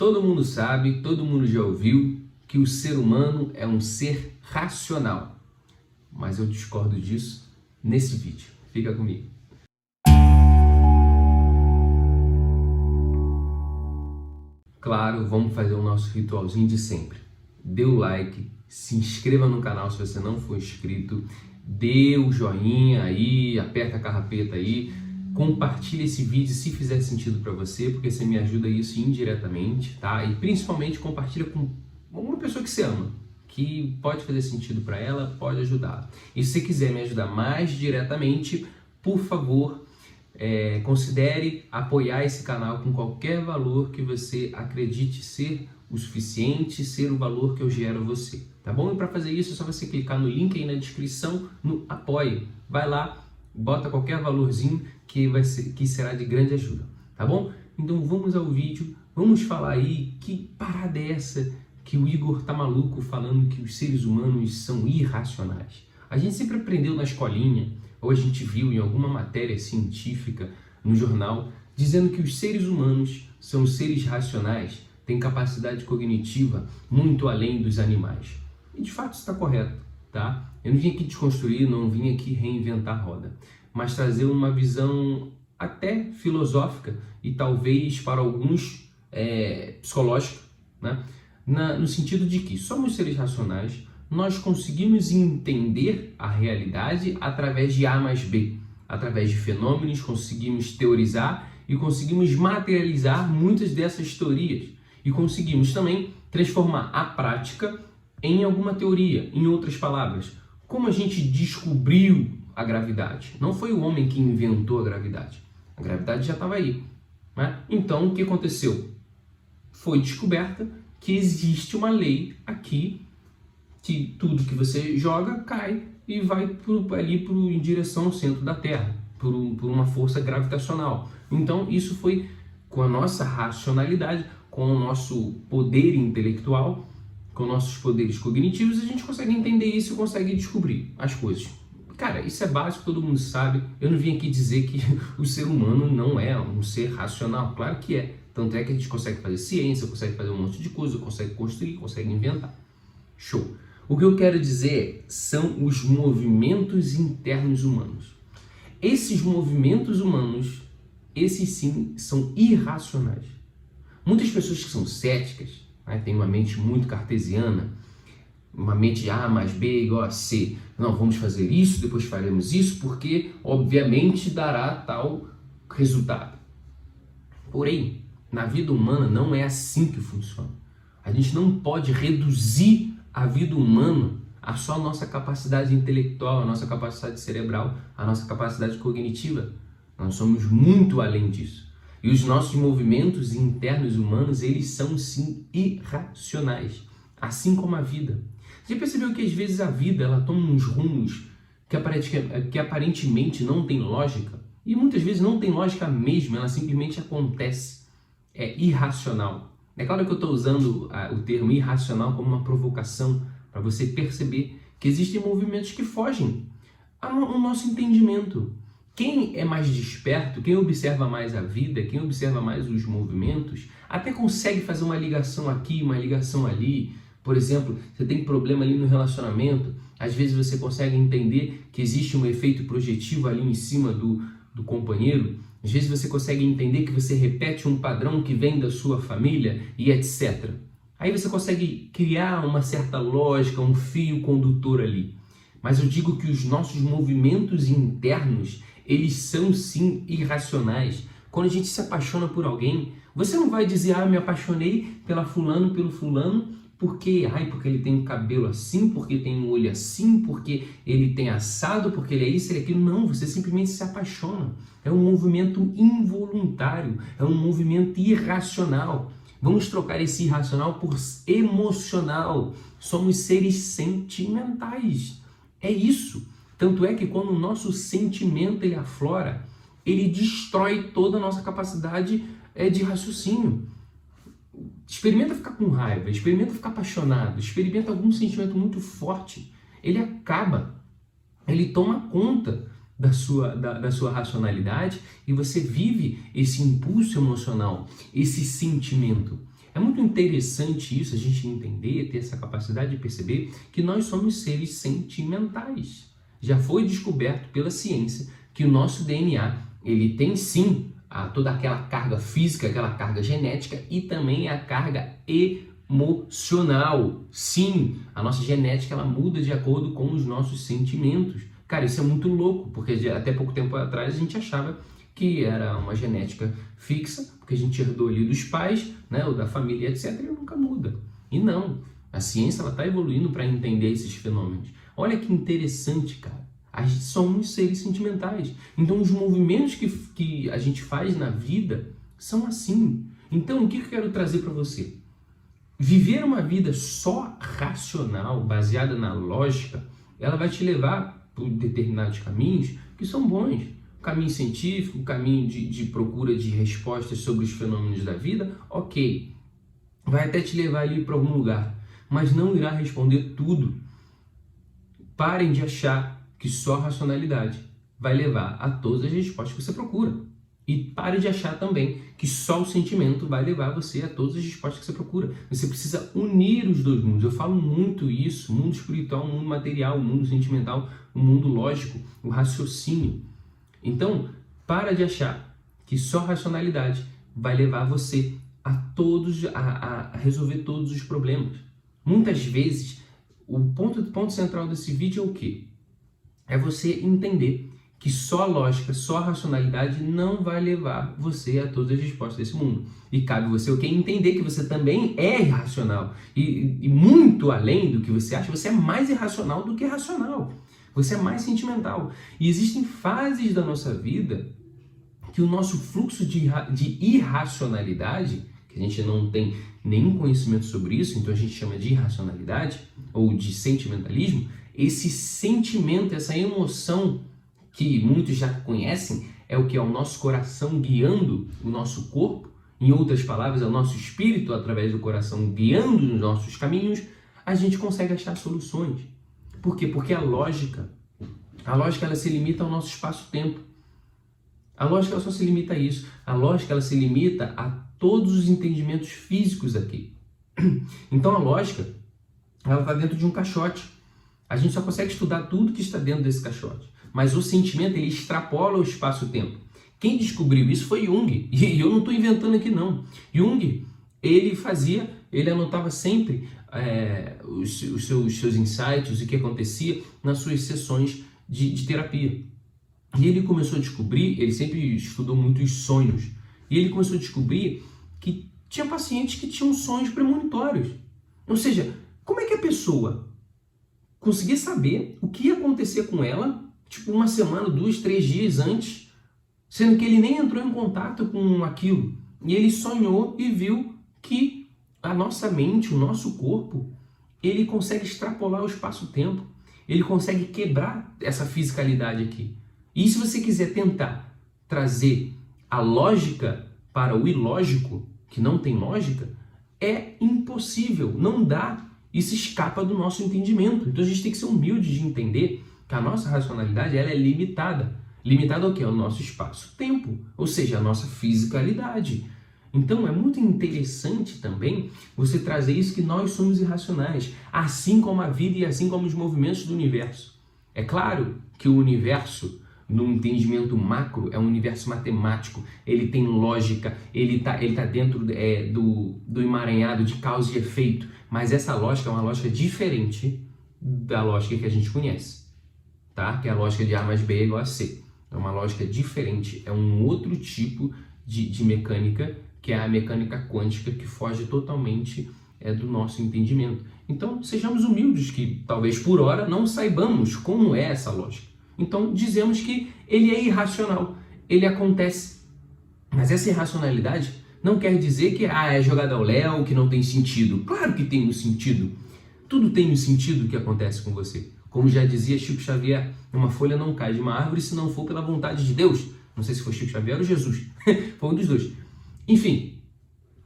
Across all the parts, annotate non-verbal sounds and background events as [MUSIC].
Todo mundo sabe, todo mundo já ouviu que o ser humano é um ser racional. Mas eu discordo disso nesse vídeo. Fica comigo. Claro, vamos fazer o nosso ritualzinho de sempre. Dê o like, se inscreva no canal se você não for inscrito, dê o joinha aí, aperta a carrapeta aí, compartilhe esse vídeo se fizer sentido para você, porque você me ajuda isso indiretamente, tá? E principalmente compartilha com uma pessoa que você ama, que pode fazer sentido para ela, pode ajudar. E se você quiser me ajudar mais diretamente, por favor, é, considere apoiar esse canal com qualquer valor que você acredite ser o suficiente, ser o valor que eu gero a você, tá bom? E para fazer isso é só você clicar no link aí na descrição, no apoie. Vai lá, bota qualquer valorzinho que, vai ser, que será de grande ajuda, tá bom? Então vamos ao vídeo, vamos falar aí que parada é essa que o Igor tá maluco falando que os seres humanos são irracionais. A gente sempre aprendeu na escolinha, ou a gente viu em alguma matéria científica no jornal, dizendo que os seres humanos são seres racionais, têm capacidade cognitiva muito além dos animais. E de fato está correto, tá? Eu não vim aqui desconstruir, não vim aqui reinventar a roda, mas trazer uma visão até filosófica e talvez para alguns é, psicológica, né? Na, no sentido de que somos seres racionais, nós conseguimos entender a realidade através de A mais B, através de fenômenos, conseguimos teorizar e conseguimos materializar muitas dessas teorias e conseguimos também transformar a prática em alguma teoria. Em outras palavras, como a gente descobriu a gravidade? Não foi o homem que inventou a gravidade. A gravidade já estava aí. Né? Então, o que aconteceu? Foi descoberta que existe uma lei aqui que tudo que você joga cai e vai pro, ali pro, em direção ao centro da Terra, por, por uma força gravitacional. Então, isso foi com a nossa racionalidade, com o nosso poder intelectual, com nossos poderes cognitivos, a gente consegue entender isso e consegue descobrir as coisas. Cara, isso é básico, todo mundo sabe. Eu não vim aqui dizer que [LAUGHS] o ser humano não é um ser racional. Claro que é. Tanto é que a gente consegue fazer ciência, consegue fazer um monte de coisa, consegue construir, consegue inventar. Show. O que eu quero dizer são os movimentos internos humanos. Esses movimentos humanos, esses sim, são irracionais. Muitas pessoas que são céticas, né, têm uma mente muito cartesiana, uma mente A mais B igual a C. Não, vamos fazer isso, depois faremos isso, porque obviamente dará tal resultado. Porém, na vida humana não é assim que funciona. A gente não pode reduzir a vida humana a só a nossa capacidade intelectual, a nossa capacidade cerebral, a nossa capacidade cognitiva. Nós somos muito além disso. E os nossos movimentos internos humanos, eles são sim irracionais, assim como a vida. Você percebeu que às vezes a vida ela toma uns rumos que, aparentemente não tem lógica? E muitas vezes não tem lógica mesmo, ela simplesmente acontece. É irracional. É claro que eu estou usando ah, o termo irracional como uma provocação para você perceber que existem movimentos que fogem ao nosso entendimento. Quem é mais desperto, quem observa mais a vida, quem observa mais os movimentos, até consegue fazer uma ligação aqui, uma ligação ali. Por exemplo, você tem problema ali no relacionamento, às vezes você consegue entender que existe um efeito projetivo ali em cima do, do companheiro, às vezes você consegue entender que você repete um padrão que vem da sua família e etc. Aí você consegue criar uma certa lógica, um fio condutor ali. Mas eu digo que os nossos movimentos internos, eles são sim irracionais. Quando a gente se apaixona por alguém, você não vai dizer, ah, me apaixonei pela fulano, pelo fulano, porque, ai, porque ele tem o cabelo assim, porque tem o olho assim, porque ele tem assado, porque ele é isso, ele é aquilo. Não, você simplesmente se apaixona. É um movimento involuntário, é um movimento irracional. Vamos trocar esse irracional por emocional. Somos seres sentimentais. É isso. Tanto é que quando o nosso sentimento ele aflora, ele destrói toda a nossa capacidade é, de raciocínio. Experimenta ficar com raiva, experimenta ficar apaixonado, experimenta algum sentimento muito forte. Ele acaba, ele toma conta da sua, da, da sua racionalidade e você vive esse impulso emocional, esse sentimento. É muito interessante isso, a gente entender, ter essa capacidade de perceber que nós somos seres sentimentais. Já foi descoberto pela ciência que o nosso DNA, ele tem sim a, toda aquela carga física, aquela carga genética e também a carga emocional. Sim, a nossa genética ela muda de acordo com os nossos sentimentos. Cara, isso é muito louco, porque até pouco tempo atrás a gente achava que era uma genética fixa, porque a gente herdou ali dos pais, né, ou da família, etc, e nunca muda. E não, a ciência está evoluindo para entender esses fenômenos. Olha que interessante, cara. A gente somos seres sentimentais. Então, os movimentos que, que a gente faz na vida são assim. Então, o que eu quero trazer para você? Viver uma vida só racional, baseada na lógica, ela vai te levar por determinados caminhos que são bons. Caminho científico, caminho de, de procura de respostas sobre os fenômenos da vida, ok. Vai até te levar ali para algum lugar, mas não irá responder tudo. Parem de achar que só a racionalidade vai levar a todas as respostas que você procura. E pare de achar também que só o sentimento vai levar você a todas as respostas que você procura. Você precisa unir os dois mundos. Eu falo muito isso: mundo espiritual, mundo material, mundo sentimental, mundo lógico, o raciocínio. Então, para de achar que só a racionalidade vai levar você a todos a, a resolver todos os problemas. Muitas vezes, o ponto, ponto central desse vídeo é o quê? é você entender que só lógica, só racionalidade não vai levar você a todas as respostas desse mundo. E cabe você o? Entender que você também é irracional. E, e, muito além do que você acha, você é mais irracional do que racional. Você é mais sentimental. E existem fases da nossa vida que o nosso fluxo de, de irracionalidade, que a gente não tem nenhum conhecimento sobre isso, então a gente chama de irracionalidade ou de sentimentalismo, esse sentimento, essa emoção que muitos já conhecem, é o que é o nosso coração guiando o nosso corpo, em outras palavras, é o nosso espírito através do coração guiando os nossos caminhos, a gente consegue achar soluções. Por quê? Porque a lógica, a lógica ela se limita ao nosso espaço-tempo. A lógica ela só se limita a isso. A lógica ela se limita a todos os entendimentos físicos aqui. [CLEARS THROAT] Então a lógica ela está dentro de um caixote. A gente só consegue estudar tudo que está dentro desse caixote. Mas o sentimento ele extrapola o espaço-tempo. Quem descobriu isso foi Jung. [LAUGHS] E eu não estou inventando aqui não. Jung ele fazia, ele anotava sempre é, os, os, seus, seus insights, o que acontecia nas suas sessões de, de terapia. E ele começou a descobrir, ele sempre estudou muito os sonhos, e ele começou a descobrir que tinha pacientes que tinham sonhos premonitórios. Ou seja, como é que a pessoa conseguia saber o que ia acontecer com ela, tipo uma semana, dois, três dias antes, sendo que ele nem entrou em contato com aquilo. E ele sonhou e viu que a nossa mente, o nosso corpo, ele consegue extrapolar o espaço-tempo. Ele consegue quebrar essa fisicalidade aqui. E se você quiser tentar trazer a lógica para o ilógico, que não tem lógica, é impossível, não dá isso escapa do nosso entendimento. Então a gente tem que ser humilde de entender que a nossa racionalidade ela é limitada. Limitada ao que? Ao nosso espaço-tempo, ou seja, a nossa fisicalidade. Então é muito interessante também você trazer isso que nós somos irracionais, assim como a vida e assim como os movimentos do universo. É claro que o universo no entendimento macro, é um universo matemático, ele tem lógica, ele está ele tá dentro é, do, do emaranhado de causa e efeito, mas essa lógica é uma lógica diferente da lógica que a gente conhece, tá? que é a lógica de A mais B é igual a C. É uma lógica diferente, é um outro tipo de, de mecânica, que é a mecânica quântica, que foge totalmente é, do nosso entendimento. Então, sejamos humildes, que talvez por hora não saibamos como é essa lógica. Então dizemos que ele é irracional, ele acontece. Mas essa irracionalidade não quer dizer que ah, é jogada ao léu, que não tem sentido. Claro que tem um sentido. Tudo tem um sentido que acontece com você. Como já dizia Chico Xavier, uma folha não cai de uma árvore se não for pela vontade de Deus. Não sei se foi Chico Xavier ou Jesus. [LAUGHS] foi um dos dois. Enfim,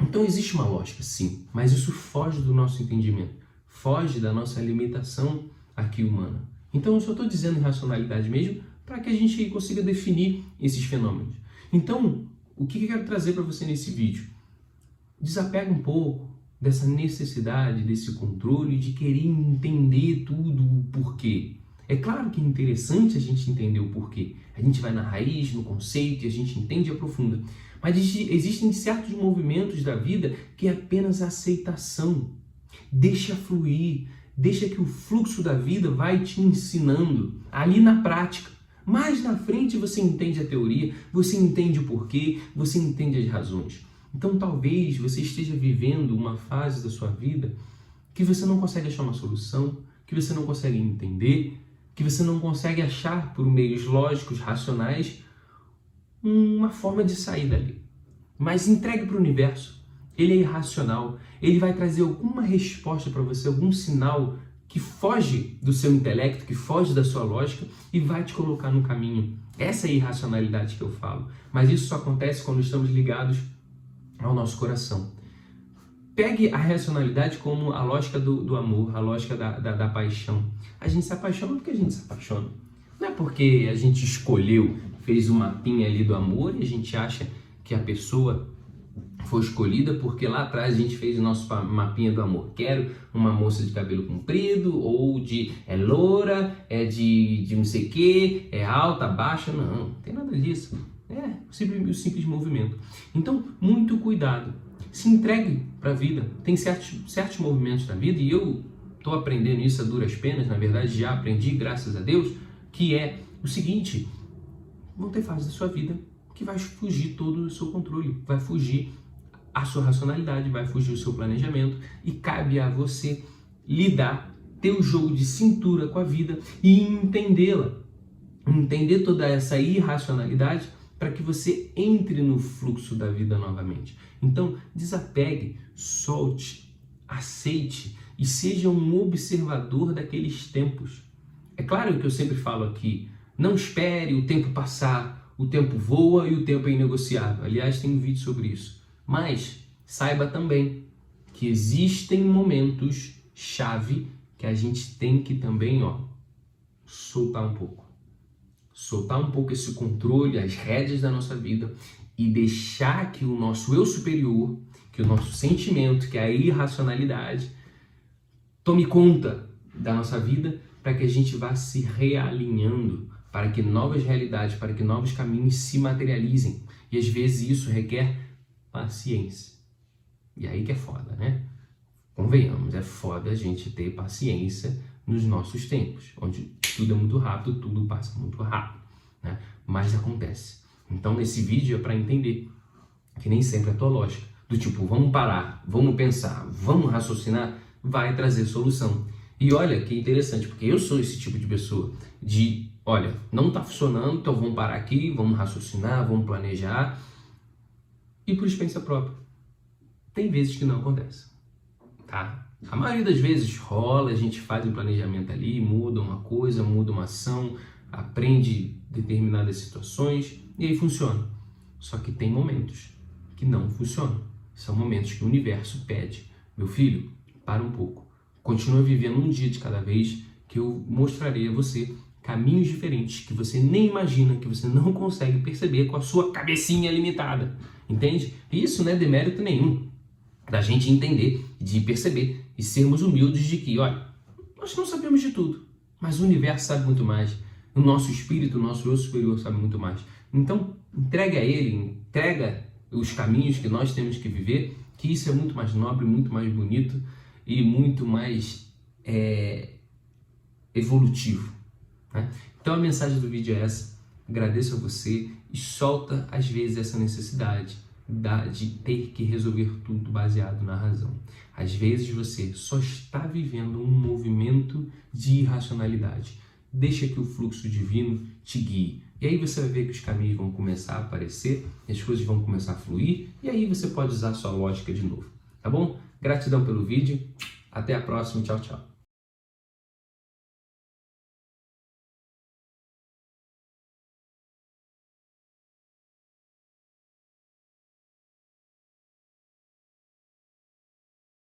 então existe uma lógica, sim, mas isso foge do nosso entendimento, foge da nossa limitação aqui humana. Então eu só estou dizendo irracionalidade mesmo para que a gente consiga definir esses fenômenos. Então, o que eu quero trazer para você nesse vídeo? desapega um pouco dessa necessidade, desse controle, de querer entender tudo o porquê. É claro que é interessante a gente entender o porquê. A gente vai na raiz, no conceito, e a gente entende e aprofunda. Mas existem certos movimentos da vida que é apenas aceitação. Deixa fluir, deixa que o fluxo da vida vai te ensinando ali na prática. Mais na frente você entende a teoria, você entende o porquê, você entende as razões. Então talvez você esteja vivendo uma fase da sua vida que você não consegue achar uma solução, que você não consegue entender, que você não consegue achar por meios lógicos, racionais, uma forma de sair dali. Mas entregue para o universo. Ele é irracional. Ele vai trazer alguma resposta para você, algum sinal que foge do seu intelecto, que foge da sua lógica e vai te colocar no caminho. Essa é a irracionalidade que eu falo. Mas isso só acontece quando estamos ligados ao nosso coração. Pegue a racionalidade como a lógica do, do amor, a lógica da, da, da, paixão. A gente se apaixona porque a gente se apaixona. Não é porque a gente escolheu, fez um mapinha ali do amor e a gente acha que a pessoa foi escolhida porque lá atrás a gente fez o nosso mapinha do amor. Quero uma moça de cabelo comprido ou de é loura, é de, de não sei o que, é alta, baixa. Não, não tem nada disso. É o simples, o simples movimento. Então, muito cuidado. Se entregue para a vida. Tem certos, certos movimentos da vida, e eu estou aprendendo isso a duras penas, na verdade já aprendi, graças a Deus, que é o seguinte: vão ter fases da sua vida que vai fugir todo o seu controle, vai fugir a sua racionalidade, vai fugir o seu planejamento e cabe a você lidar, ter um jogo de cintura com a vida e entendê-la. Entender toda essa irracionalidade para que você entre no fluxo da vida novamente. Então, desapegue, solte, aceite e seja um observador daqueles tempos. É claro que eu sempre falo aqui, não espere o tempo passar, o tempo voa e o tempo é inegociável. Aliás, tem um vídeo sobre isso. Mas saiba também que existem momentos chave que a gente tem que também, ó, soltar um pouco soltar um pouco esse controle, as rédeas da nossa vida e deixar que o nosso eu superior, que o nosso sentimento, que a irracionalidade tome conta da nossa vida para que a gente vá se realinhando, para que novas realidades, para que novos caminhos se materializem. E às vezes isso requer paciência. E aí que é foda, né? Convenhamos, é foda a gente ter paciência nos nossos tempos, onde tudo é muito rápido, tudo passa muito rápido, né? Mas acontece. Então, nesse vídeo é para entender que nem sempre a tua lógica, do tipo, vamos parar, vamos pensar, vamos raciocinar, vai trazer solução. E olha que interessante, porque eu sou esse tipo de pessoa de, olha, não está funcionando, então vamos parar aqui, vamos raciocinar, vamos planejar. E por experiência própria, tem vezes que não acontece, tá? A maioria das vezes rola, a gente faz um planejamento ali, muda uma coisa, muda uma ação, aprende determinadas situações e aí funciona. Só que tem momentos que não funcionam. São momentos que o universo pede: meu filho, para um pouco. Continua vivendo um dia de cada vez que eu mostrarei a você caminhos diferentes que você nem imagina, que você não consegue perceber com a sua cabecinha limitada. Entende? Isso não é demérito nenhum da gente entender, de perceber e sermos humildes de que, olha, nós não sabemos de tudo, mas o universo sabe muito mais. O nosso espírito, o nosso eu superior sabe muito mais. Então, entregue a ele, entrega os caminhos que nós temos que viver, que isso é muito mais nobre, muito mais bonito e muito mais é, evolutivo. Né? Então, a mensagem do vídeo é essa. Agradeço a você e solta às vezes essa necessidade de ter que resolver tudo baseado na razão. Às vezes você só está vivendo um movimento de irracionalidade. Deixa que o fluxo divino te guie. E aí você vai ver que os caminhos vão começar a aparecer, as coisas vão começar a fluir, e aí você pode usar sua lógica de novo. Tá bom? Gratidão pelo vídeo. Até a próxima. Tchau, tchau.